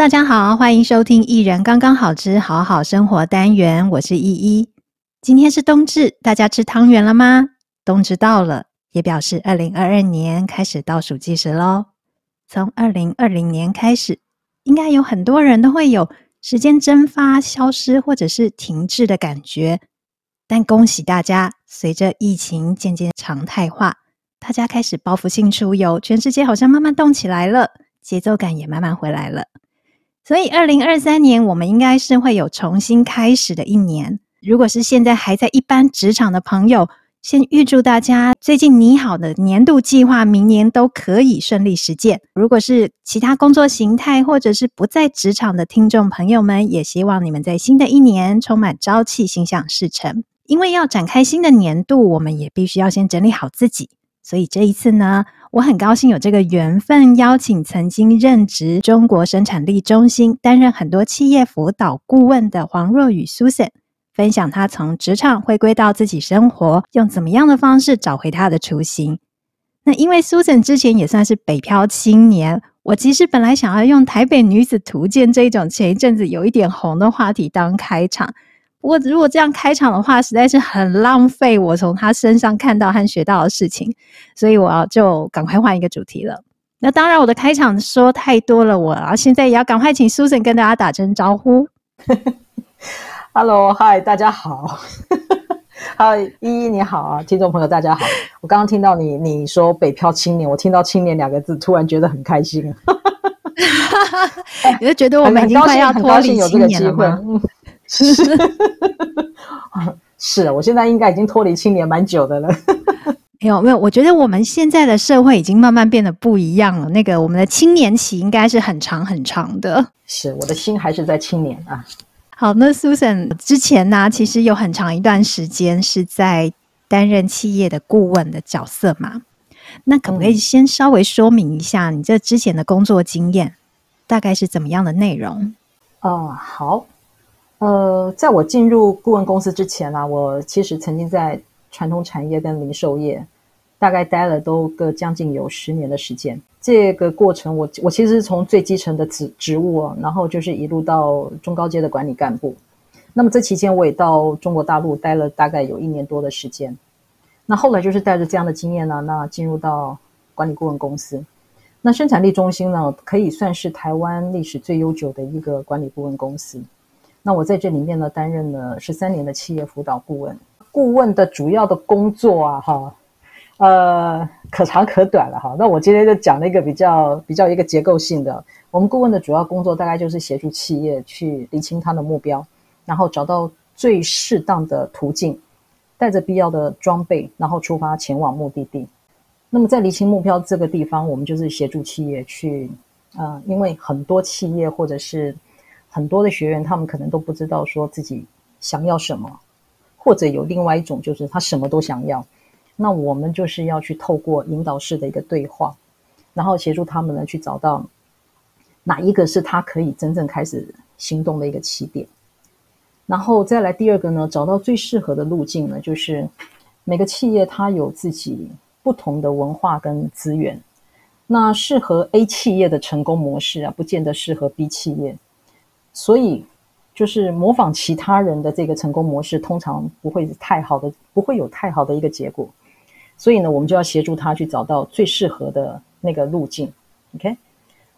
大家好，欢迎收听《一人刚刚好之好好生活》单元，我是依依。今天是冬至，大家吃汤圆了吗？冬至到了，也表示二零二二年开始倒数计时喽。从二零二零年开始，应该有很多人都会有时间蒸发、消失或者是停滞的感觉。但恭喜大家，随着疫情渐渐常态化，大家开始报复性出游，全世界好像慢慢动起来了。节奏感也慢慢回来了，所以二零二三年我们应该是会有重新开始的一年。如果是现在还在一般职场的朋友，先预祝大家最近拟好的年度计划，明年都可以顺利实践。如果是其他工作形态或者是不在职场的听众朋友们，也希望你们在新的一年充满朝气、心想事成。因为要展开新的年度，我们也必须要先整理好自己。所以这一次呢，我很高兴有这个缘分，邀请曾经任职中国生产力中心、担任很多企业辅导顾问的黄若雨 Susan，分享她从职场回归到自己生活，用怎么样的方式找回她的初心。那因为 Susan 之前也算是北漂青年，我其实本来想要用台北女子图鉴这一种前一阵子有一点红的话题当开场。不过，如果这样开场的话，实在是很浪费我从他身上看到和学到的事情，所以我要就赶快换一个主题了。那当然，我的开场说太多了，我啊现在也要赶快请 Susan 跟大家打声招呼。Hello，嗨，大家好。嗨，依依你好啊，听众朋友大家好。我刚刚听到你你说北漂青年，我听到“青年”两个字，突然觉得很开心。你就觉得我们已经快要脱离青年了吗？是是，我现在应该已经脱离青年蛮久的了。没有没有，我觉得我们现在的社会已经慢慢变得不一样了。那个我们的青年期应该是很长很长的。是，我的心还是在青年啊。好，那 Susan 之前呢，其实有很长一段时间是在担任企业的顾问的角色嘛。那可不可以先稍微说明一下你这之前的工作经验，大概是怎么样的内容？哦，好。呃，在我进入顾问公司之前啊，我其实曾经在传统产业跟零售业大概待了都个将近有十年的时间。这个过程我，我其实是从最基层的职职务啊，然后就是一路到中高阶的管理干部。那么这期间，我也到中国大陆待了大概有一年多的时间。那后来就是带着这样的经验呢，那进入到管理顾问公司。那生产力中心呢，可以算是台湾历史最悠久的一个管理顾问公司。那我在这里面呢，担任了十三年的企业辅导顾问。顾问的主要的工作啊，哈，呃，可长可短了哈。那我今天就讲了一个比较比较一个结构性的。我们顾问的主要工作大概就是协助企业去厘清它的目标，然后找到最适当的途径，带着必要的装备，然后出发前往目的地。那么在厘清目标这个地方，我们就是协助企业去，呃，因为很多企业或者是很多的学员，他们可能都不知道说自己想要什么，或者有另外一种，就是他什么都想要。那我们就是要去透过引导式的一个对话，然后协助他们呢去找到哪一个是他可以真正开始行动的一个起点。然后再来第二个呢，找到最适合的路径呢，就是每个企业它有自己不同的文化跟资源，那适合 A 企业的成功模式啊，不见得适合 B 企业。所以，就是模仿其他人的这个成功模式，通常不会太好的，不会有太好的一个结果。所以呢，我们就要协助他去找到最适合的那个路径。OK，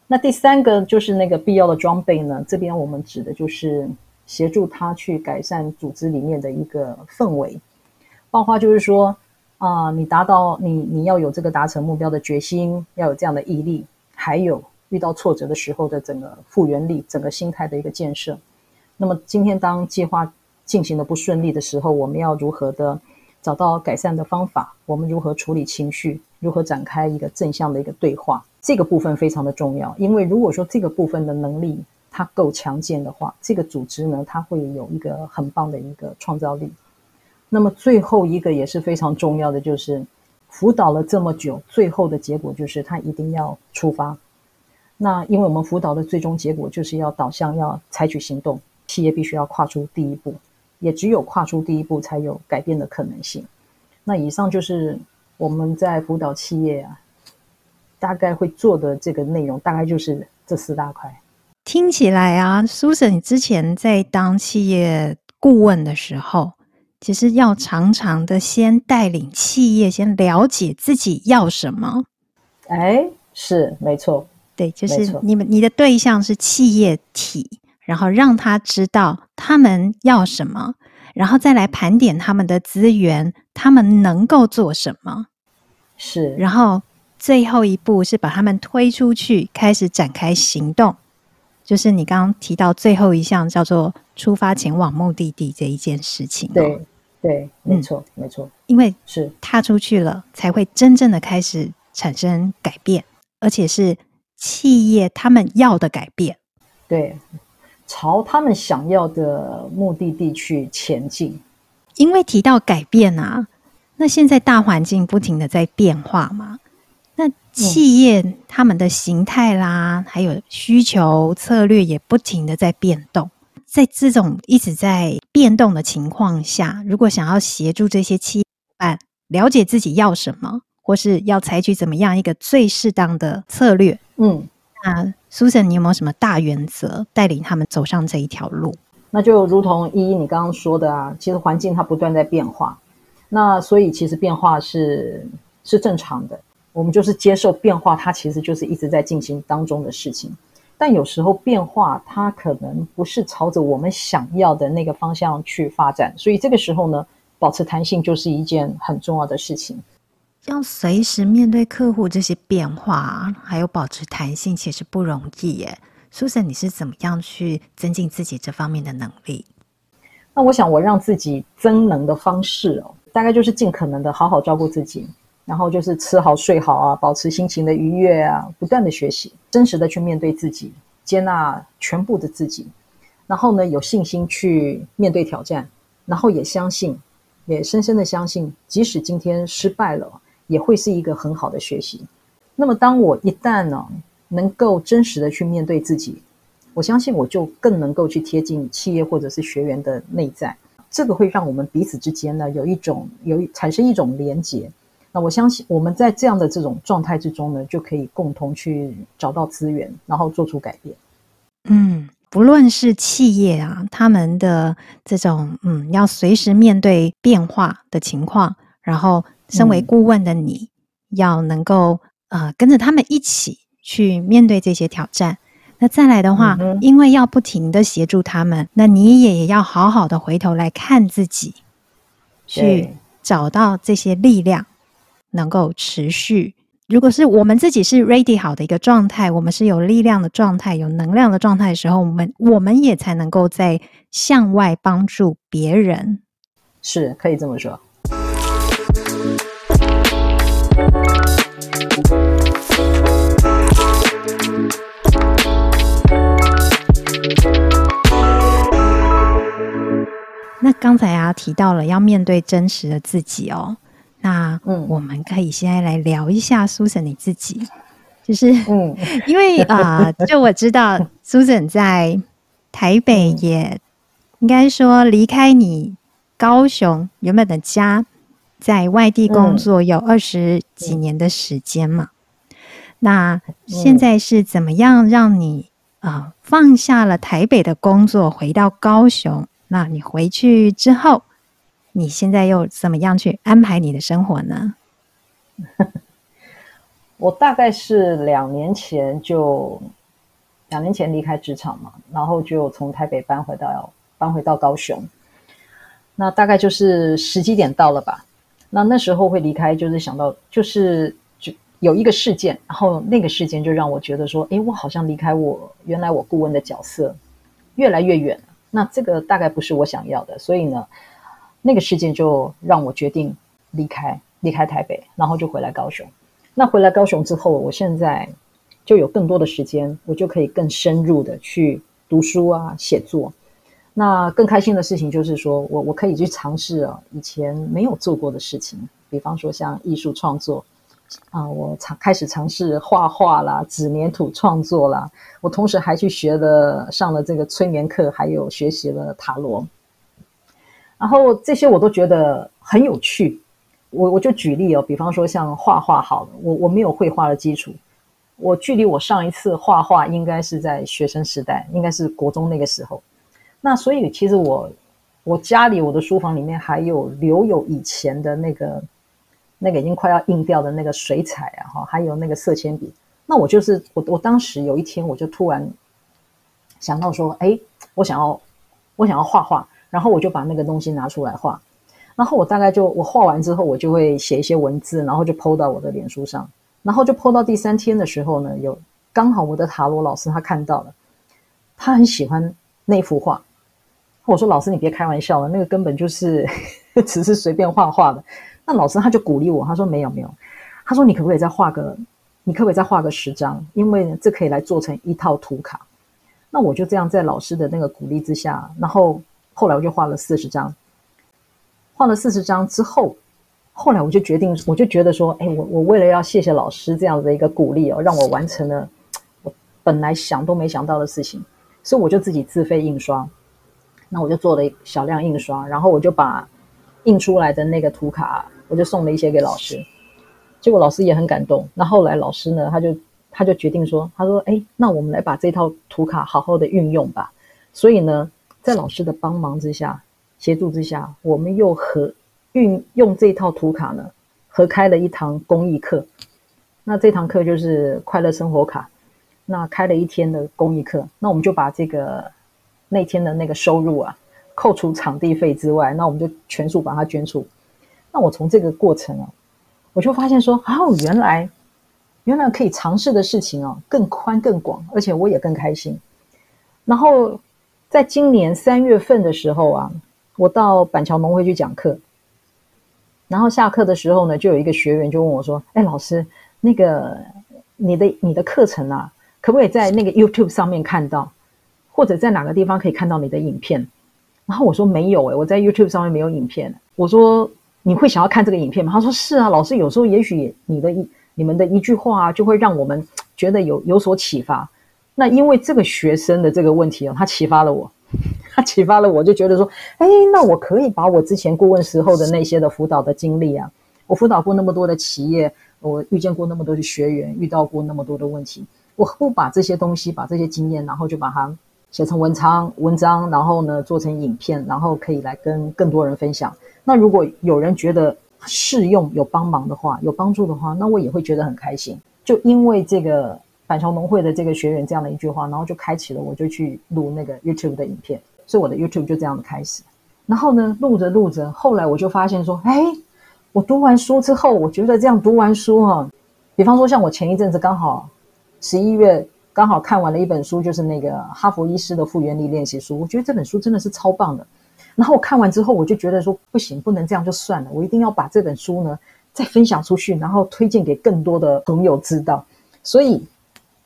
那第三个就是那个必要的装备呢，这边我们指的就是协助他去改善组织里面的一个氛围，包括就是说啊、你达到你你要有这个达成目标的决心，要有这样的毅力，还有。遇到挫折的时候的整个复原力，整个心态的一个建设。那么今天当计划进行的不顺利的时候，我们要如何的找到改善的方法？我们如何处理情绪？如何展开一个正向的一个对话？这个部分非常的重要，因为如果说这个部分的能力它够强健的话，这个组织呢，它会有一个很棒的一个创造力。那么最后一个也是非常重要的，就是辅导了这么久，最后的结果就是他一定要出发。那因为我们辅导的最终结果就是要导向要采取行动，企业必须要跨出第一步，也只有跨出第一步才有改变的可能性。那以上就是我们在辅导企业啊，大概会做的这个内容，大概就是这四大块。听起来啊，Susan，你之前在当企业顾问的时候，其实要常常的先带领企业先了解自己要什么。哎，是没错，对，就是你们你的对象是企业体，然后让他知道他们要什么，然后再来盘点他们的资源，他们能够做什么。是，然后最后一步是把他们推出去，开始展开行动。就是你刚刚提到最后一项叫做出发前往目的地这一件事情，哦。对对，没错、嗯、没错，因为是踏出去了，才会真正的开始产生改变，而且是企业他们要的改变。对，朝他们想要的目的地去前进。因为提到改变啊，那现在大环境不停的在变化嘛。那企业他们的形态啦，嗯、还有需求策略也不停的在变动。在这种一直在变动的情况下，如果想要协助这些企业伙伴了解自己要什么，或是要采取怎么样一个最适当的策略，嗯，那 Susan，你有没有什么大原则带领他们走上这一条路？那就如同依依你刚刚说的啊，其实环境它不断在变化，那所以其实变化是是正常的。我们就是接受变化，它其实就是一直在进行当中的事情。但有时候变化它可能不是朝着我们想要的那个方向去发展，所以这个时候呢，保持弹性就是一件很重要的事情。要随时面对客户这些变化，还有保持弹性，其实不容易耶。Susan，你是怎么样去增进自己这方面的能力？那我想，我让自己增能的方式哦，大概就是尽可能的好好照顾自己。然后就是吃好睡好啊，保持心情的愉悦啊，不断的学习，真实的去面对自己，接纳全部的自己。然后呢，有信心去面对挑战，然后也相信，也深深的相信，即使今天失败了，也会是一个很好的学习。那么，当我一旦呢，能够真实的去面对自己，我相信我就更能够去贴近企业或者是学员的内在，这个会让我们彼此之间呢，有一种有产生一种连结。那我相信，我们在这样的这种状态之中呢，就可以共同去找到资源，然后做出改变。嗯，不论是企业啊，他们的这种嗯，要随时面对变化的情况，然后身为顾问的你，嗯、要能够呃跟着他们一起去面对这些挑战。那再来的话，嗯、因为要不停的协助他们，那你也要好好的回头来看自己，去找到这些力量。能够持续。如果是我们自己是 ready 好的一个状态，我们是有力量的状态、有能量的状态的时候，我们我们也才能够在向外帮助别人。是，可以这么说。那刚才啊提到了要面对真实的自己哦。那嗯，我们可以现在来聊一下 Susan 你自己，就是嗯，因为啊、呃，就我知道 Susan 在台北也应该说离开你高雄原本的家，在外地工作有二十几年的时间嘛。那现在是怎么样让你啊、呃、放下了台北的工作，回到高雄？那你回去之后，你现在又怎么样去安排你的生活呢？我大概是两年前就两年前离开职场嘛，然后就从台北搬回到搬回到高雄。那大概就是时机点到了吧？那那时候会离开，就是想到就是就有一个事件，然后那个事件就让我觉得说，诶，我好像离开我原来我顾问的角色越来越远。那这个大概不是我想要的，所以呢。那个事件就让我决定离开，离开台北，然后就回来高雄。那回来高雄之后，我现在就有更多的时间，我就可以更深入的去读书啊、写作。那更开心的事情就是说，我我可以去尝试啊以前没有做过的事情，比方说像艺术创作啊，我尝开始尝试画画啦、纸黏土创作啦。我同时还去学了上了这个催眠课，还有学习了塔罗。然后这些我都觉得很有趣，我我就举例哦，比方说像画画好了，我我没有绘画的基础，我距离我上一次画画应该是在学生时代，应该是国中那个时候。那所以其实我我家里我的书房里面还有留有以前的那个那个已经快要硬掉的那个水彩啊，哈，还有那个色铅笔。那我就是我我当时有一天我就突然想到说，哎，我想要我想要画画，然后我就把那个东西拿出来画。然后我大概就我画完之后，我就会写一些文字，然后就 po 到我的脸书上。然后就 po 到第三天的时候呢，有刚好我的塔罗老师他看到了，他很喜欢那幅画。我说：“老师，你别开玩笑了，那个根本就是 只是随便画画的。”那老师他就鼓励我，他说：“没有没有，他说你可不可以再画个，你可不可以再画个十张？因为，这可以来做成一套图卡。”那我就这样在老师的那个鼓励之下，然后后来我就画了四十张。画了四十张之后。后来我就决定，我就觉得说，哎，我我为了要谢谢老师这样子的一个鼓励哦，让我完成了我本来想都没想到的事情，所以我就自己自费印刷。那我就做了小量印刷，然后我就把印出来的那个图卡，我就送了一些给老师。结果老师也很感动。那后来老师呢，他就他就决定说，他说，哎，那我们来把这套图卡好好的运用吧。所以呢，在老师的帮忙之下、协助之下，我们又和。运用这套图卡呢，合开了一堂公益课。那这堂课就是快乐生活卡。那开了一天的公益课，那我们就把这个那天的那个收入啊，扣除场地费之外，那我们就全数把它捐出。那我从这个过程啊，我就发现说，哦，原来原来可以尝试的事情啊，更宽更广，而且我也更开心。然后在今年三月份的时候啊，我到板桥农会去讲课。然后下课的时候呢，就有一个学员就问我说：“哎，老师，那个你的你的课程啊，可不可以在那个 YouTube 上面看到，或者在哪个地方可以看到你的影片？”然后我说：“没有诶，我在 YouTube 上面没有影片。”我说：“你会想要看这个影片吗？”他说：“是啊，老师，有时候也许你的一你们的一句话啊，就会让我们觉得有有所启发。”那因为这个学生的这个问题哦，他启发了我。他启发了我，就觉得说，哎，那我可以把我之前顾问时候的那些的辅导的经历啊，我辅导过那么多的企业，我遇见过那么多的学员，遇到过那么多的问题，我不把这些东西，把这些经验，然后就把它写成文章，文章，然后呢做成影片，然后可以来跟更多人分享。那如果有人觉得适用、有帮忙的话，有帮助的话，那我也会觉得很开心。就因为这个板桥农会的这个学员这样的一句话，然后就开启了，我就去录那个 YouTube 的影片。所以我的 YouTube 就这样的开始，然后呢，录着录着，后来我就发现说，哎，我读完书之后，我觉得这样读完书哈，比方说像我前一阵子刚好十一月刚好看完了一本书，就是那个哈佛医师的复原力练习书，我觉得这本书真的是超棒的。然后我看完之后，我就觉得说，不行，不能这样就算了，我一定要把这本书呢再分享出去，然后推荐给更多的朋友知道。所以，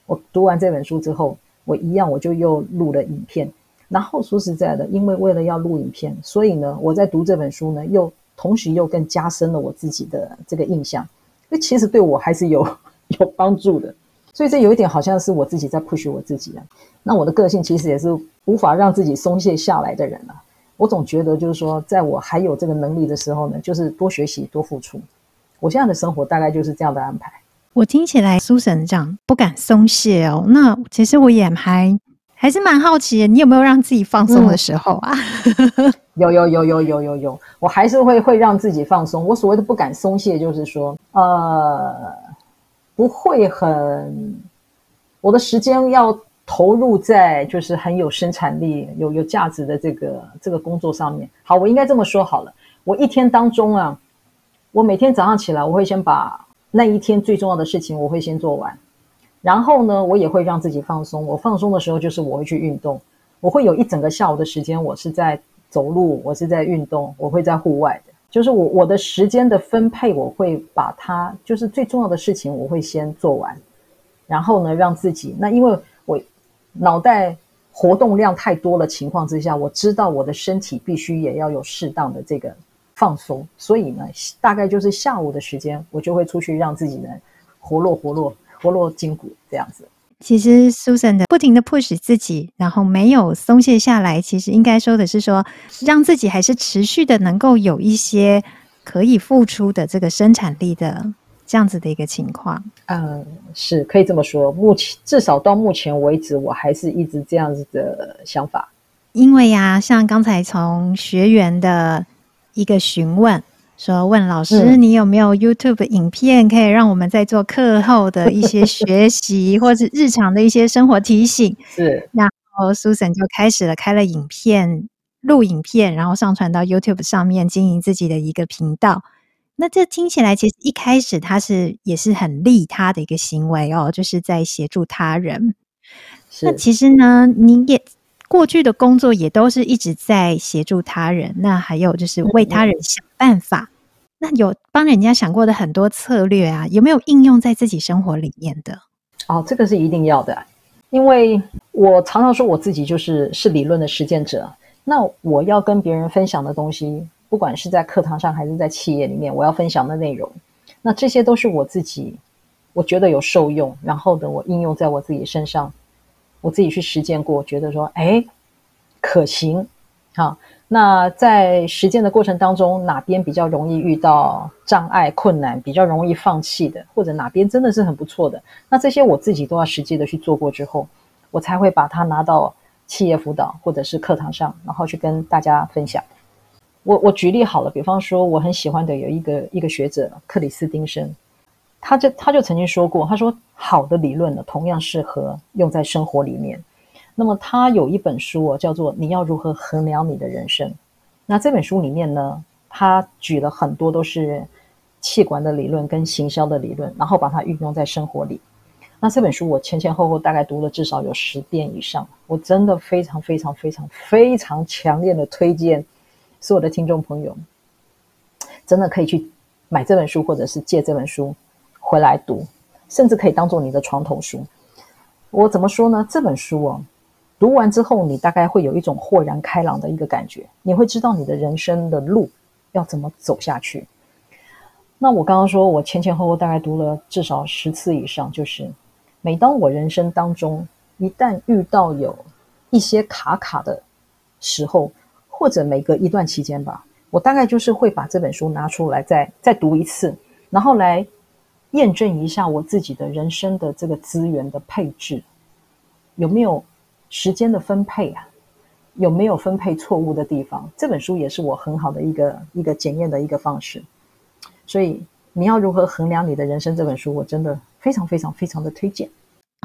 我读完这本书之后，我一样我就又录了影片。然后说实在的，因为为了要录影片，所以呢，我在读这本书呢，又同时又更加深了我自己的这个印象。那其实对我还是有有帮助的。所以这有一点好像是我自己在 push 我自己啊。那我的个性其实也是无法让自己松懈下来的人啊。我总觉得就是说，在我还有这个能力的时候呢，就是多学习、多付出。我现在的生活大概就是这样的安排。我听起来，Susan 这样不敢松懈哦。那其实我也还。还是蛮好奇的，你有没有让自己放松的时候啊？嗯、有有有有有有有，我还是会会让自己放松。我所谓的不敢松懈，就是说，呃，不会很，我的时间要投入在就是很有生产力、有有价值的这个这个工作上面。好，我应该这么说好了。我一天当中啊，我每天早上起来，我会先把那一天最重要的事情，我会先做完。然后呢，我也会让自己放松。我放松的时候，就是我会去运动。我会有一整个下午的时间，我是在走路，我是在运动，我会在户外的。就是我我的时间的分配，我会把它就是最重要的事情，我会先做完。然后呢，让自己那因为我脑袋活动量太多的情况之下，我知道我的身体必须也要有适当的这个放松。所以呢，大概就是下午的时间，我就会出去让自己呢活络活络。活络筋骨这样子，其实 Susan 的不停的 push 自己，然后没有松懈下来。其实应该说的是说，让自己还是持续的能够有一些可以付出的这个生产力的这样子的一个情况。嗯，是可以这么说。目前至少到目前为止，我还是一直这样子的想法。因为呀，像刚才从学员的一个询问。说问老师，你有没有 YouTube 影片可以让我们在做课后的一些学习，或者日常的一些生活提醒？是。然后 Susan 就开始了开了影片，录影片，然后上传到 YouTube 上面，经营自己的一个频道。那这听起来其实一开始他是也是很利他的一个行为哦，就是在协助他人。是。那其实呢，你也。过去的工作也都是一直在协助他人，那还有就是为他人想办法。那有帮人家想过的很多策略啊，有没有应用在自己生活里面的？哦，这个是一定要的，因为我常常说我自己就是是理论的实践者。那我要跟别人分享的东西，不管是在课堂上还是在企业里面，我要分享的内容，那这些都是我自己我觉得有受用，然后的，我应用在我自己身上。我自己去实践过，觉得说，哎，可行，好。那在实践的过程当中，哪边比较容易遇到障碍、困难，比较容易放弃的，或者哪边真的是很不错的，那这些我自己都要实际的去做过之后，我才会把它拿到企业辅导或者是课堂上，然后去跟大家分享。我我举例好了，比方说我很喜欢的有一个一个学者克里斯汀生。他就他就曾经说过，他说好的理论呢，同样适合用在生活里面。那么他有一本书哦，叫做《你要如何衡量你的人生》。那这本书里面呢，他举了很多都是气管的理论跟行销的理论，然后把它运用在生活里。那这本书我前前后后大概读了至少有十遍以上，我真的非常非常非常非常强烈的推荐所有的听众朋友，真的可以去买这本书，或者是借这本书。回来读，甚至可以当做你的床头书。我怎么说呢？这本书哦，读完之后，你大概会有一种豁然开朗的一个感觉。你会知道你的人生的路要怎么走下去。那我刚刚说，我前前后后大概读了至少十次以上。就是每当我人生当中一旦遇到有一些卡卡的时候，或者每隔一段期间吧，我大概就是会把这本书拿出来再再读一次，然后来。验证一下我自己的人生的这个资源的配置，有没有时间的分配啊？有没有分配错误的地方？这本书也是我很好的一个一个检验的一个方式。所以你要如何衡量你的人生？这本书我真的非常非常非常的推荐。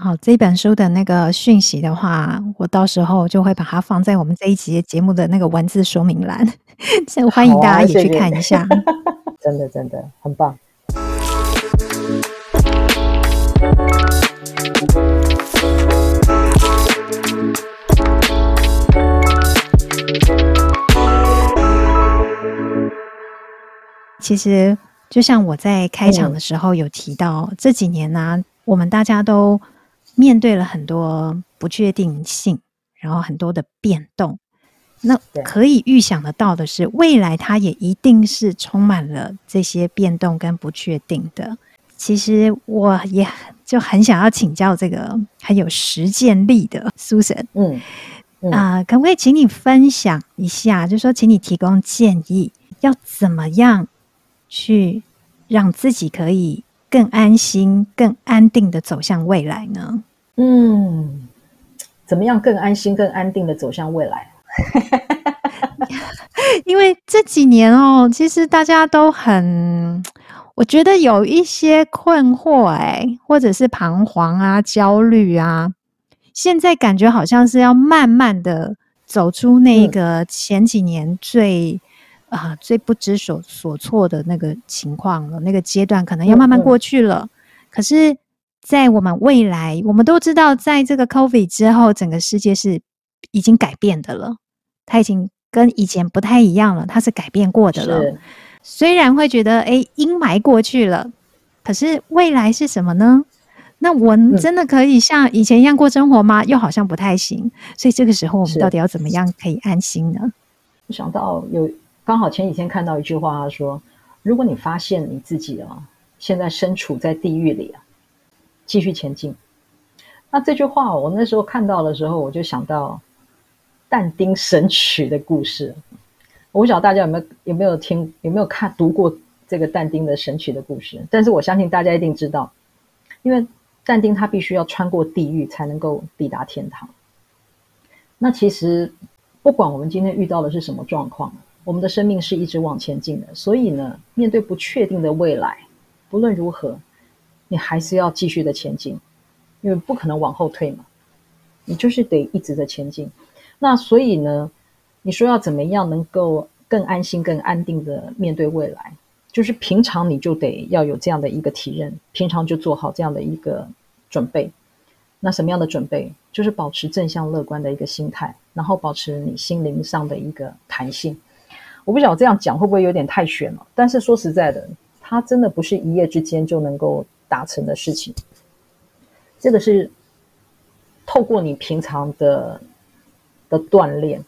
好，这本书的那个讯息的话，我到时候就会把它放在我们这一集节目的那个文字说明栏，欢迎大家也去看一下。真的真的很棒。其实，就像我在开场的时候有提到，嗯、这几年呢、啊，我们大家都面对了很多不确定性，然后很多的变动。那可以预想得到的是，未来它也一定是充满了这些变动跟不确定的。其实我也就很想要请教这个很有实践力的 Susan，嗯，啊、嗯呃，可不可以请你分享一下？就是说，请你提供建议，要怎么样去让自己可以更安心、更安定的走向未来呢？嗯，怎么样更安心、更安定的走向未来？因为这几年哦，其实大家都很。我觉得有一些困惑，哎，或者是彷徨啊、焦虑啊，现在感觉好像是要慢慢的走出那个前几年最啊、嗯呃、最不知所所措的那个情况了，那个阶段可能要慢慢过去了。嗯嗯、可是，在我们未来，我们都知道，在这个 COVID 之后，整个世界是已经改变的了，它已经跟以前不太一样了，它是改变过的了。虽然会觉得诶，阴霾过去了，可是未来是什么呢？那我真的可以像以前一样过生活吗？嗯、又好像不太行。所以这个时候，我们到底要怎么样可以安心呢？我想到有刚好前几天看到一句话，他说：“如果你发现你自己啊，现在身处在地狱里啊，继续前进。”那这句话我那时候看到的时候，我就想到但丁《神曲》的故事。我不晓得大家有没有有没有听有没有看读过这个但丁的神曲的故事，但是我相信大家一定知道，因为但丁他必须要穿过地狱才能够抵达天堂。那其实不管我们今天遇到的是什么状况，我们的生命是一直往前进的，所以呢，面对不确定的未来，不论如何，你还是要继续的前进，因为不可能往后退嘛，你就是得一直的前进。那所以呢，你说要怎么样能够更安心、更安定的面对未来？就是平常你就得要有这样的一个体认，平常就做好这样的一个准备。那什么样的准备？就是保持正向乐观的一个心态，然后保持你心灵上的一个弹性。我不晓得这样讲会不会有点太玄了，但是说实在的，它真的不是一夜之间就能够达成的事情。这个是透过你平常的的锻炼，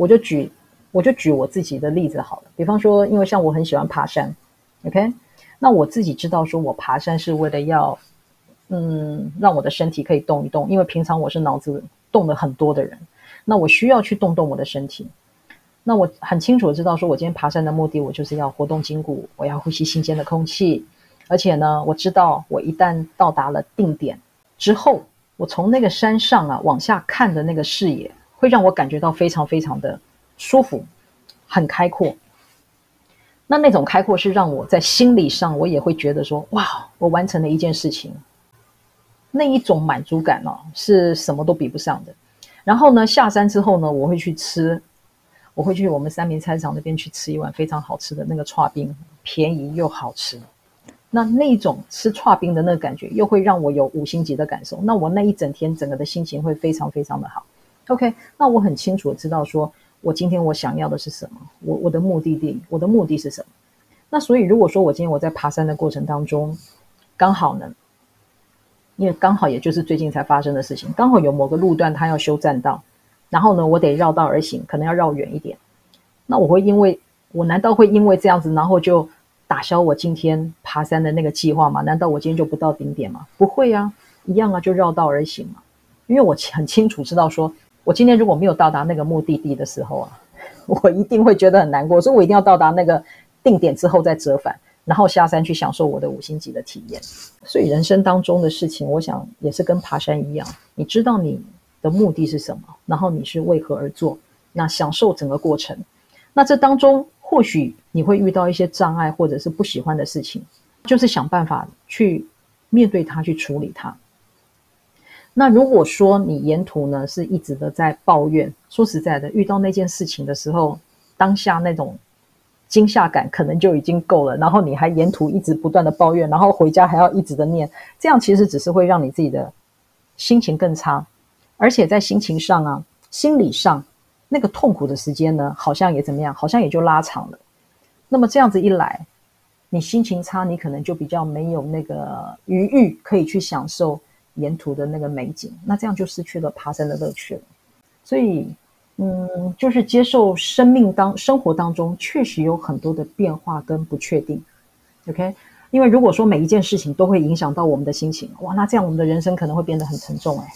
我就举。我就举我自己的例子好了，比方说，因为像我很喜欢爬山，OK，那我自己知道说我爬山是为了要，嗯，让我的身体可以动一动，因为平常我是脑子动的很多的人，那我需要去动动我的身体。那我很清楚知道说，我今天爬山的目的，我就是要活动筋骨，我要呼吸新鲜的空气，而且呢，我知道我一旦到达了定点之后，我从那个山上啊往下看的那个视野，会让我感觉到非常非常的。舒服，很开阔。那那种开阔是让我在心理上，我也会觉得说，哇，我完成了一件事情。那一种满足感哦，是什么都比不上的。然后呢，下山之后呢，我会去吃，我会去我们三明菜市场那边去吃一碗非常好吃的那个剉冰，便宜又好吃。那那种吃剉冰的那个感觉，又会让我有五星级的感受。那我那一整天整个的心情会非常非常的好。OK，那我很清楚知道说。我今天我想要的是什么？我我的目的地，我的目的是什么？那所以如果说我今天我在爬山的过程当中，刚好呢，因为刚好也就是最近才发生的事情，刚好有某个路段它要修栈道，然后呢，我得绕道而行，可能要绕远一点。那我会因为我难道会因为这样子，然后就打消我今天爬山的那个计划吗？难道我今天就不到顶点吗？不会啊，一样啊，就绕道而行嘛。因为我很清楚知道说。我今天如果没有到达那个目的地的时候啊，我一定会觉得很难过，所以我一定要到达那个定点之后再折返，然后下山去享受我的五星级的体验。所以人生当中的事情，我想也是跟爬山一样，你知道你的目的是什么，然后你是为何而做，那享受整个过程。那这当中或许你会遇到一些障碍或者是不喜欢的事情，就是想办法去面对它，去处理它。那如果说你沿途呢是一直的在抱怨，说实在的，遇到那件事情的时候，当下那种惊吓感可能就已经够了，然后你还沿途一直不断的抱怨，然后回家还要一直的念，这样其实只是会让你自己的心情更差，而且在心情上啊、心理上那个痛苦的时间呢，好像也怎么样，好像也就拉长了。那么这样子一来，你心情差，你可能就比较没有那个余裕可以去享受。沿途的那个美景，那这样就失去了爬山的乐趣了。所以，嗯，就是接受生命当生活当中确实有很多的变化跟不确定。OK，因为如果说每一件事情都会影响到我们的心情，哇，那这样我们的人生可能会变得很沉重。哎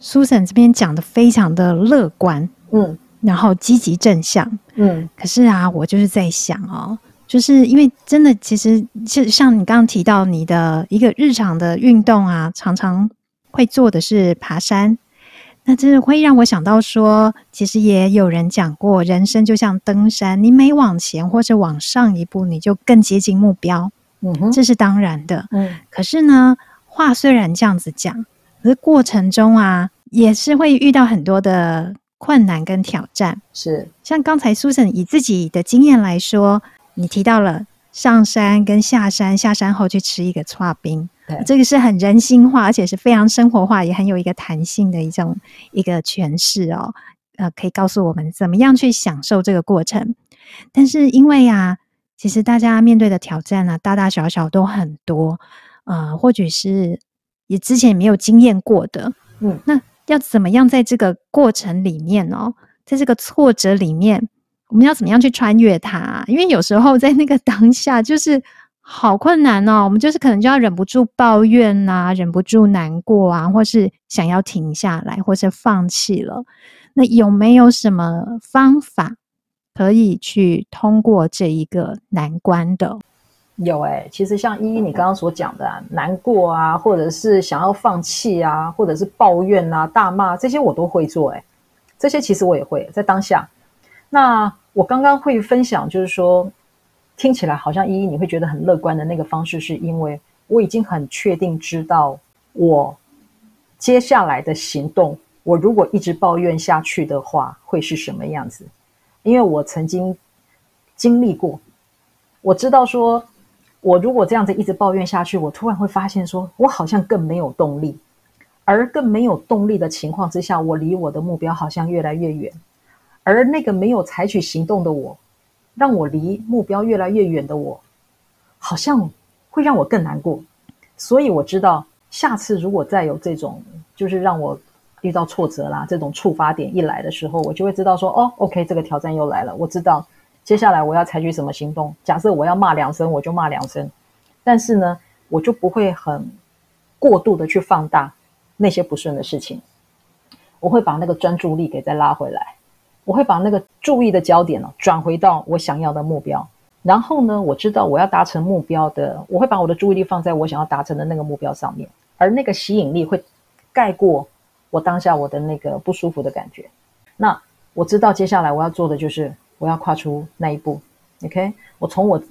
，Susan 这边讲的非常的乐观，嗯，然后积极正向，嗯。可是啊，我就是在想哦。就是因为真的，其实就像你刚刚提到你的一个日常的运动啊，常常会做的是爬山。那真的会让我想到说，其实也有人讲过，人生就像登山，你每往前或者往上一步，你就更接近目标。嗯哼，这是当然的。嗯，可是呢，话虽然这样子讲，可是过程中啊，也是会遇到很多的困难跟挑战。是，像刚才 Susan 以自己的经验来说。你提到了上山跟下山，下山后去吃一个剉冰，对，这个是很人性化，而且是非常生活化，也很有一个弹性的一种一个诠释哦。呃，可以告诉我们怎么样去享受这个过程。但是因为啊，其实大家面对的挑战呢、啊，大大小小都很多，呃，或许是也之前也没有经验过的，嗯，那要怎么样在这个过程里面哦，在这个挫折里面？我们要怎么样去穿越它？因为有时候在那个当下就是好困难哦，我们就是可能就要忍不住抱怨呐、忍不住难过啊，或是想要停下来，或是放弃了。那有没有什么方法可以去通过这一个难关的？有哎、其实像依依你刚刚所讲的、啊，难过啊，或者是想要放弃啊，或者是抱怨啊、大骂这些，我都会做哎、这些其实我也会在当下。那我刚刚会分享，就是说，听起来好像依依你会觉得很乐观的那个方式，是因为我已经很确定知道我接下来的行动，我如果一直抱怨下去的话，会是什么样子？因为我曾经经历过，我知道说，我如果这样子一直抱怨下去，我突然会发现说，我好像更没有动力，而更没有动力的情况之下，我离我的目标好像越来越远。而那个没有采取行动的我，让我离目标越来越远的我，好像会让我更难过。所以我知道，下次如果再有这种，就是让我遇到挫折啦，这种触发点一来的时候，我就会知道说，哦，OK，这个挑战又来了。我知道接下来我要采取什么行动。假设我要骂两声，我就骂两声。但是呢，我就不会很过度的去放大那些不顺的事情。我会把那个专注力给再拉回来。我会把那个注意的焦点呢，转回到我想要的目标，然后呢，我知道我要达成目标的，我会把我的注意力放在我想要达成的那个目标上面，而那个吸引力会盖过我当下我的那个不舒服的感觉。那我知道接下来我要做的就是我要跨出那一步，OK？我从我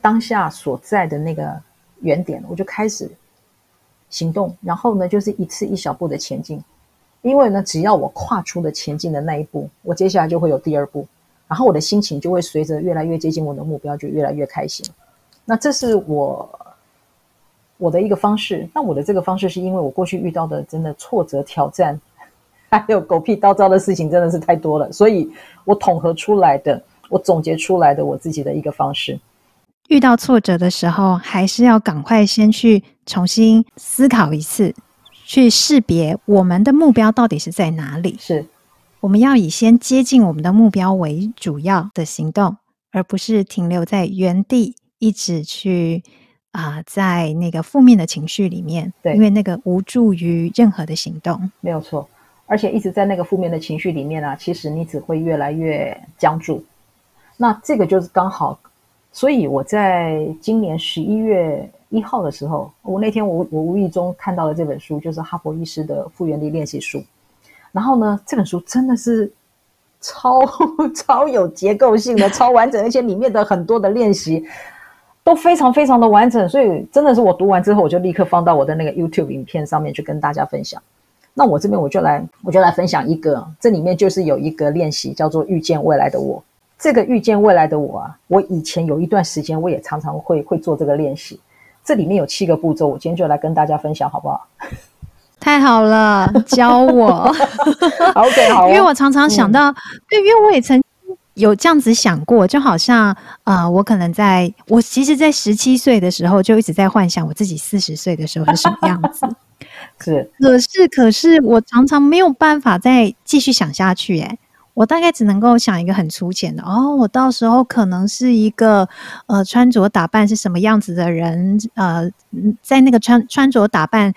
当下所在的那个原点，我就开始行动，然后呢，就是一次一小步的前进。因为呢，只要我跨出了前进的那一步，我接下来就会有第二步，然后我的心情就会随着越来越接近我的目标，就越来越开心。那这是我我的一个方式。那我的这个方式是因为我过去遇到的真的挫折、挑战，还有狗屁倒灶的事情真的是太多了，所以我统合出来的，我总结出来的我自己的一个方式。遇到挫折的时候，还是要赶快先去重新思考一次。去识别我们的目标到底是在哪里？是，我们要以先接近我们的目标为主要的行动，而不是停留在原地，一直去啊、呃，在那个负面的情绪里面。对，因为那个无助于任何的行动。没有错，而且一直在那个负面的情绪里面啊，其实你只会越来越僵住。那这个就是刚好，所以我在今年十一月。一号的时候，我那天我我无意中看到了这本书，就是哈佛医师的复原力练习书。然后呢，这本书真的是超 超有结构性的，超完整，而且里面的很多的练习都非常非常的完整。所以真的是我读完之后，我就立刻放到我的那个 YouTube 影片上面去跟大家分享。那我这边我就来我就来分享一个，这里面就是有一个练习叫做遇见未来的我。这个遇见未来的我啊，我以前有一段时间我也常常会会做这个练习。这里面有七个步骤，我今天就来跟大家分享，好不好？太好了，教我。OK，好。因为我常常想到，嗯、对，因为我也曾有这样子想过，就好像啊、呃，我可能在我其实，在十七岁的时候就一直在幻想我自己四十岁的时候是什么样子。是，可是，可是我常常没有办法再继续想下去，哎。我大概只能够想一个很粗浅的哦，我到时候可能是一个呃穿着打扮是什么样子的人，呃，在那个穿穿着打扮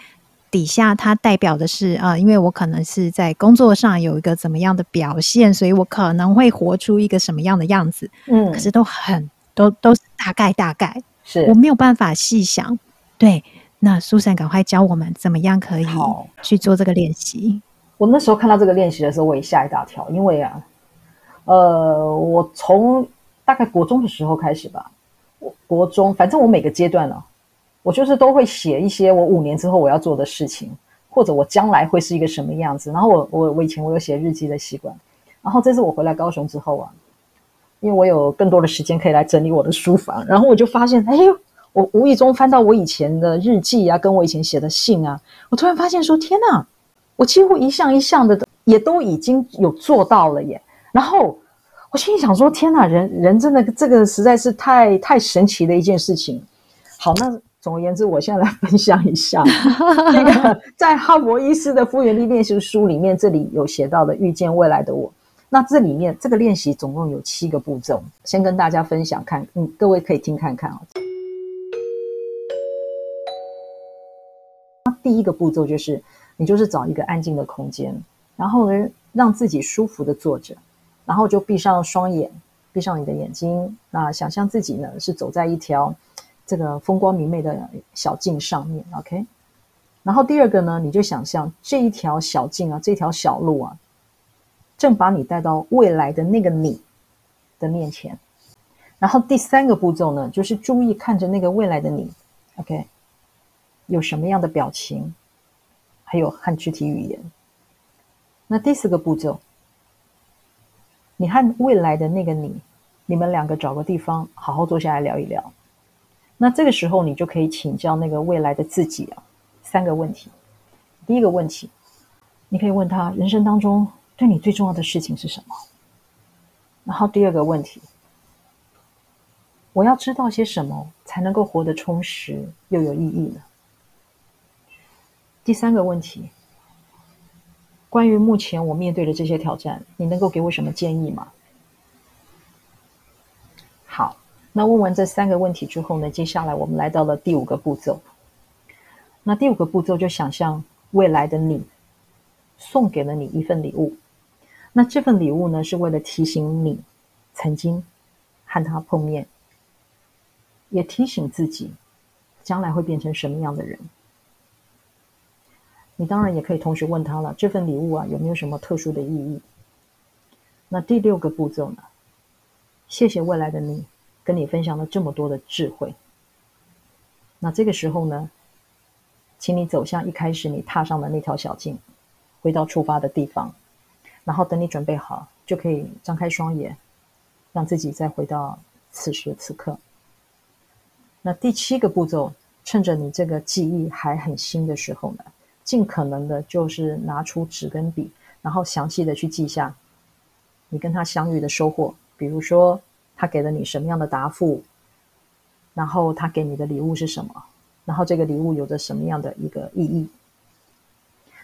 底下，它代表的是啊、呃，因为我可能是在工作上有一个怎么样的表现，所以我可能会活出一个什么样的样子。嗯，可是都很都都是大概大概，是我没有办法细想。对，那苏珊赶快教我们怎么样可以去做这个练习。我那时候看到这个练习的时候，我也吓一大跳，因为啊，呃，我从大概国中的时候开始吧，我国中，反正我每个阶段呢、我就是都会写一些我五年之后我要做的事情，或者我将来会是一个什么样子。然后我我我以前我有写日记的习惯，然后这次我回来高雄之后啊，因为我有更多的时间可以来整理我的书房，然后我就发现，哎呦，我无意中翻到我以前的日记啊，跟我以前写的信啊，我突然发现说，天哪！我几乎一项一项的都也都已经有做到了耶，然后我心里想说：天哪，人人真的这个实在是太太神奇的一件事情。好，那总而言之，我现在来分享一下 那个在哈佛医师的复原力练习书里面，这里有写到的遇见未来的我。那这里面这个练习总共有七个步骤，先跟大家分享看，嗯，各位可以听看看啊。第一个步骤就是。你就是找一个安静的空间，然后呢，让自己舒服的坐着，然后就闭上双眼，闭上你的眼睛，那想象自己呢是走在一条这个风光明媚的小径上面，OK。然后第二个呢，你就想象这一条小径啊，这条小路啊，正把你带到未来的那个你的面前。然后第三个步骤呢，就是注意看着那个未来的你，OK，有什么样的表情，还有和肢体语言。那第四个步骤，你和未来的那个你，你们两个找个地方好好坐下来聊一聊。那这个时候，你就可以请教那个未来的自己啊，三个问题。第一个问题，你可以问他：人生当中对你最重要的事情是什么？然后第二个问题，我要知道些什么才能够活得充实又有意义呢？第三个问题，关于目前我面对的这些挑战，你能够给我什么建议吗？好。那问完这三个问题之后呢，接下来我们来到了第五个步骤。那第五个步骤就想象未来的你送给了你一份礼物。那这份礼物呢，是为了提醒你曾经和他碰面，也提醒自己将来会变成什么样的人。你当然也可以同时问他了，这份礼物啊，有没有什么特殊的意义？那第六个步骤呢？谢谢未来的你。跟你分享了这么多的智慧，那这个时候呢，请你走向一开始你踏上的那条小径，回到出发的地方，然后等你准备好，就可以张开双眼，让自己再回到此时此刻。那第七个步骤，趁着你这个记忆还很新的时候呢，尽可能的就是拿出纸跟笔，然后详细的去记下你跟他相遇的收获，比如说。他给了你什么样的答复？然后他给你的礼物是什么？然后这个礼物有着什么样的一个意义？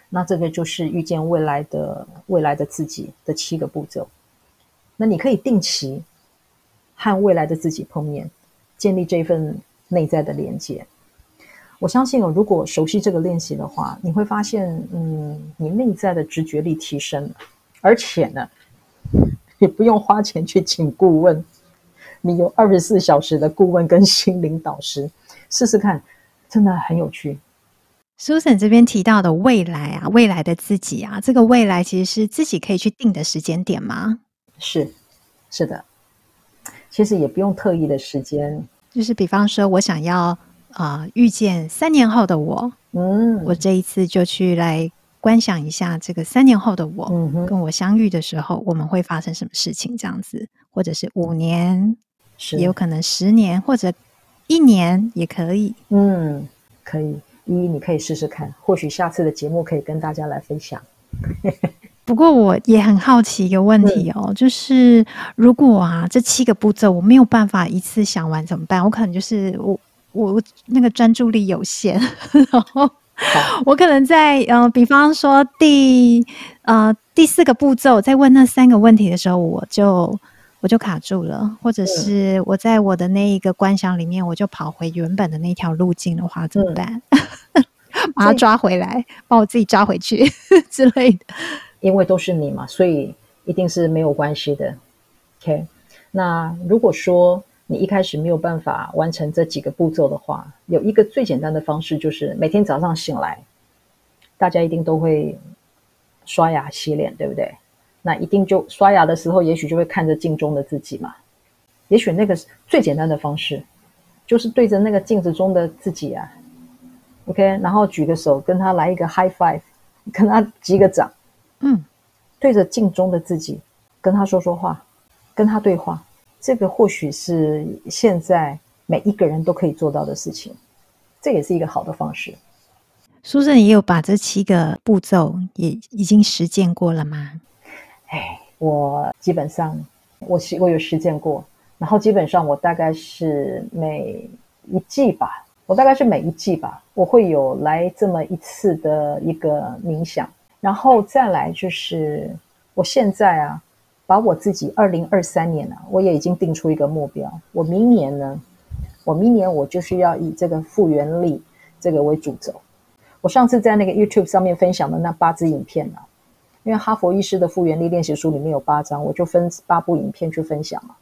那这个就是遇见未来的未来的自己的七个步骤。那你可以定期和未来的自己碰面，建立这份内在的连接。我相信哦，如果熟悉这个练习的话，你会发现，嗯，你内在的直觉力提升了，而且呢，也不用花钱去请顾问。你有二十四小时的顾问跟心灵导师，试试看，真的很有趣。Susan 这边提到的未来啊，未来的自己啊，这个未来其实是自己可以去定的时间点吗？是，是的。其实也不用特意的时间，就是比方说我想要啊、呃、遇见三年后的我，嗯，我这一次就去来观想一下这个三年后的我，嗯，跟我相遇的时候，我们会发生什么事情？这样子，或者是五年。是也有可能十年或者一年也可以，嗯，可以，一你可以试试看，或许下次的节目可以跟大家来分享。不过我也很好奇一个问题哦，嗯、就是如果啊这七个步骤我没有办法一次想完怎么办？我可能就是我我那个专注力有限，然后我可能在呃，比方说第呃第四个步骤在问那三个问题的时候，我就。我就卡住了，或者是我在我的那一个观想里面，我就跑回原本的那条路径的话，怎么办？嗯、把它抓回来，把我自己抓回去 之类的。因为都是你嘛，所以一定是没有关系的。OK，那如果说你一开始没有办法完成这几个步骤的话，有一个最简单的方式，就是每天早上醒来，大家一定都会刷牙洗脸，对不对？那一定就刷牙的时候，也许就会看着镜中的自己嘛。也许那个是最简单的方式，就是对着那个镜子中的自己啊，OK，然后举个手，跟他来一个 high five，跟他击个掌，嗯，对着镜中的自己，跟他说说话，跟他对话。这个或许是现在每一个人都可以做到的事情，这也是一个好的方式。书生也有把这七个步骤也已经实践过了吗？哎，我基本上我我有实践过，然后基本上我大概是每一季吧，我大概是每一季吧，我会有来这么一次的一个冥想，然后再来就是我现在啊，把我自己二零二三年啊，我也已经定出一个目标，我明年呢，我明年我就是要以这个复原力这个为主轴。我上次在那个 YouTube 上面分享的那八支影片呢、因为哈佛医师的复原力练习书里面有八章，我就分八部影片去分享嘛。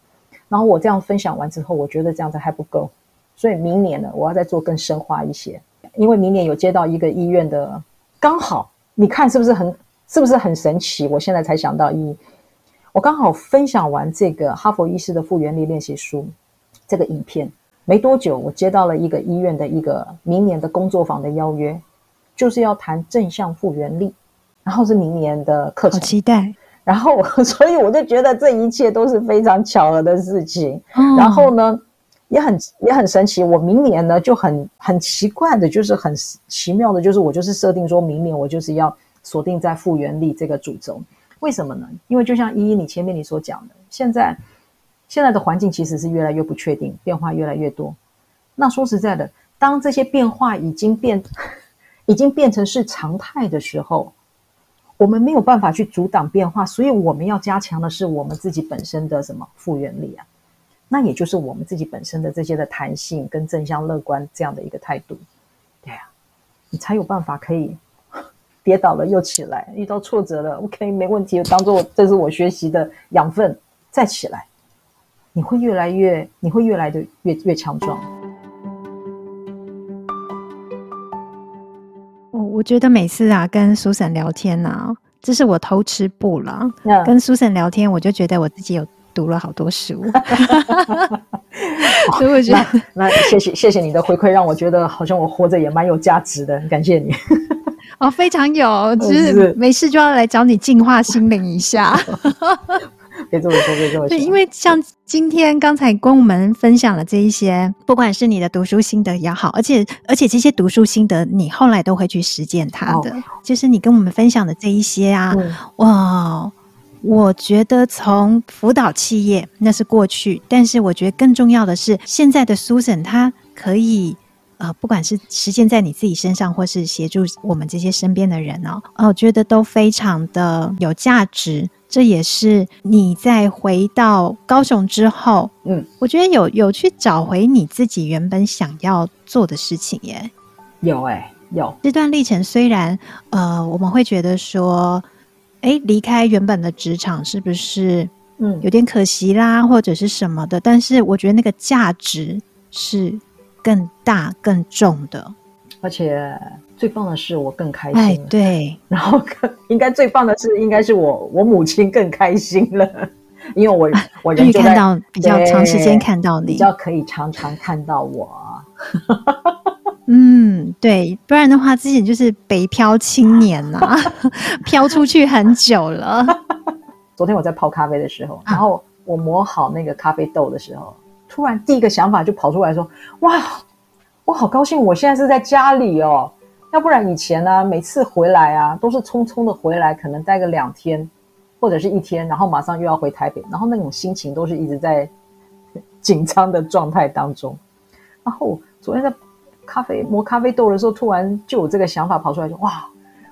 然后我这样分享完之后，我觉得这样子还不够，所以明年呢，我要再做更深化一些，因为明年有接到一个医院的，刚好你看是不是很是不是很神奇？我现在才想到一，我刚好分享完这个哈佛医师的复原力练习书这个影片没多久，我接到了一个医院的一个明年的工作坊的邀约，就是要谈正向复原力，然后是明年的课程，好期待。然后所以我就觉得这一切都是非常巧合的事情，嗯、然后呢。也很也很神奇，我明年呢就很很奇怪的，就是很奇妙的，就是我就是设定说明年我就是要锁定在复原力这个主轴。为什么呢？因为就像依依你前面你所讲的，现在现在的环境其实是越来越不确定，变化越来越多。那说实在的，当这些变化已经变 已经变成是常态的时候，我们没有办法去阻挡变化，所以我们要加强的是我们自己本身的什么复原力啊？那也就是我们自己本身的这些的弹性跟正向乐观这样的一个态度，对呀、你才有办法可以跌倒了又起来，遇到挫折了，OK，没问题，当做这是我学习的养分，再起来，你会越来越，你会越来的越越强壮。我我觉得每次啊跟 Susan 聊天啊，这是我偷吃步了。嗯、跟 Susan 聊天，我就觉得我自己有。读了好多书，所以我觉得那，那谢谢谢谢你的回馈，让我觉得好像我活着也蛮有价值的，感谢你。哦，非常有，就是没事就要来找你净化心灵一下。别这么说，别这么说。对，因为像今天刚才跟我们分享了这一些，不管是你的读书心得也好，而且而且这些读书心得你后来都会去实践它的，哦、就是你跟我们分享的这一些啊，嗯、哇。我觉得从辅导企业那是过去，但是我觉得更重要的是现在的 Susan，她可以呃，不管是实践在你自己身上，或是协助我们这些身边的人哦，我觉得都非常的有价值。这也是你在回到高雄之后，嗯，我觉得有有去找回你自己原本想要做的事情耶。有哎、欸，有这段历程，虽然呃，我们会觉得说。哎，离开原本的职场是不是嗯有点可惜啦，嗯、或者是什么的？但是我觉得那个价值是更大更重的，而且最棒的是我更开心。哎，对，然后更应该最棒的是应该是我我母亲更开心了，因为我我看到比较长时间看到你，比较可以常常看到我。嗯，对，不然的话，之前就是北漂青年呐、啊，飘出去很久了。昨天我在泡咖啡的时候，然后我磨好那个咖啡豆的时候，突然第一个想法就跑出来说：“哇，我好高兴，我现在是在家里哦，要不然以前呢、每次回来啊，都是匆匆的回来，可能待个两天或者是一天，然后马上又要回台北，然后那种心情都是一直在紧张的状态当中。然后昨天在。”咖啡磨咖啡豆的时候，突然就有这个想法跑出来，就哇，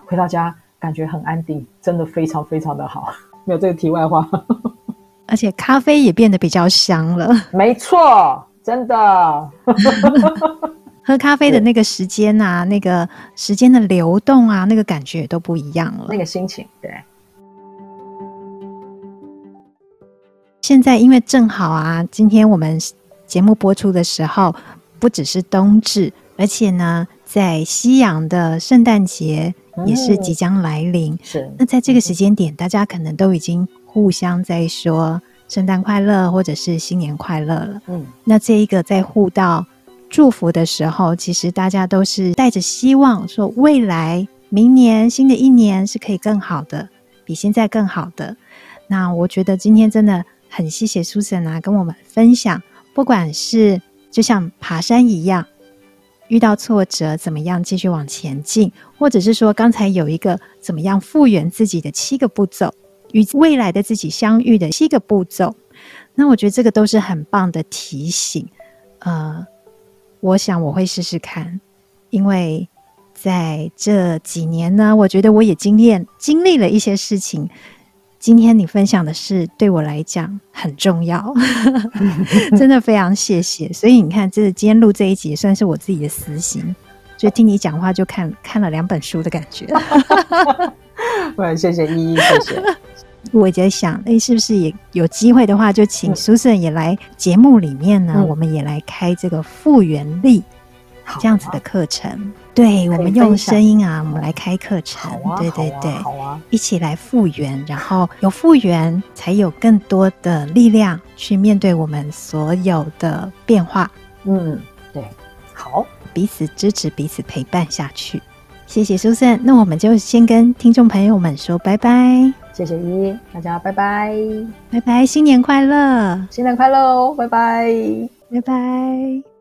回到家感觉很安定，真的非常非常的好。没有这个题外话，而且咖啡也变得比较香了。没错，真的。喝咖啡的那个时间啊，那个时间的流动啊，那个感觉都不一样了。那个心情，对。现在因为正好啊，今天我们节目播出的时候，不只是冬至。而且呢，在西洋的圣诞节也是即将来临。嗯、是，那在这个时间点，大家可能都已经互相在说圣诞快乐，或者是新年快乐了。嗯，那这一个在互道祝福的时候，其实大家都是带着希望，说未来明年新的一年是可以更好的，比现在更好的。那我觉得今天真的很谢谢 Susan 啊，跟我们分享，不管是就像爬山一样。遇到挫折，怎么样继续往前进？或者是说，刚才有一个怎么样复原自己的七个步骤，与未来的自己相遇的七个步骤。那我觉得这个都是很棒的提醒。呃，我想我会试试看，因为在这几年呢，我觉得我也经验经历了一些事情。今天你分享的事对我来讲很重要，真的非常谢谢。所以你看，这今天录这一集也算是我自己的私心，就听你讲话就看看了两本书的感觉。谢谢依依，谢谢。我在想，哎，是不是也有机会的话，就请 Susan 也来节目里面呢？嗯、我们也来开这个复原力这样子的课程。啊、对，我们用声音啊，我们来开课程。啊、对对对，好啊，好啊，一起来复原，然后有复原，才有更多的力量去面对我们所有的变化。嗯，对，好，彼此支持，彼此陪伴下去。谢谢 Susan，那我们就先跟听众朋友们说拜拜。谢谢依依，大家拜拜，拜拜，新年快乐，新年快乐哦，拜拜，拜拜。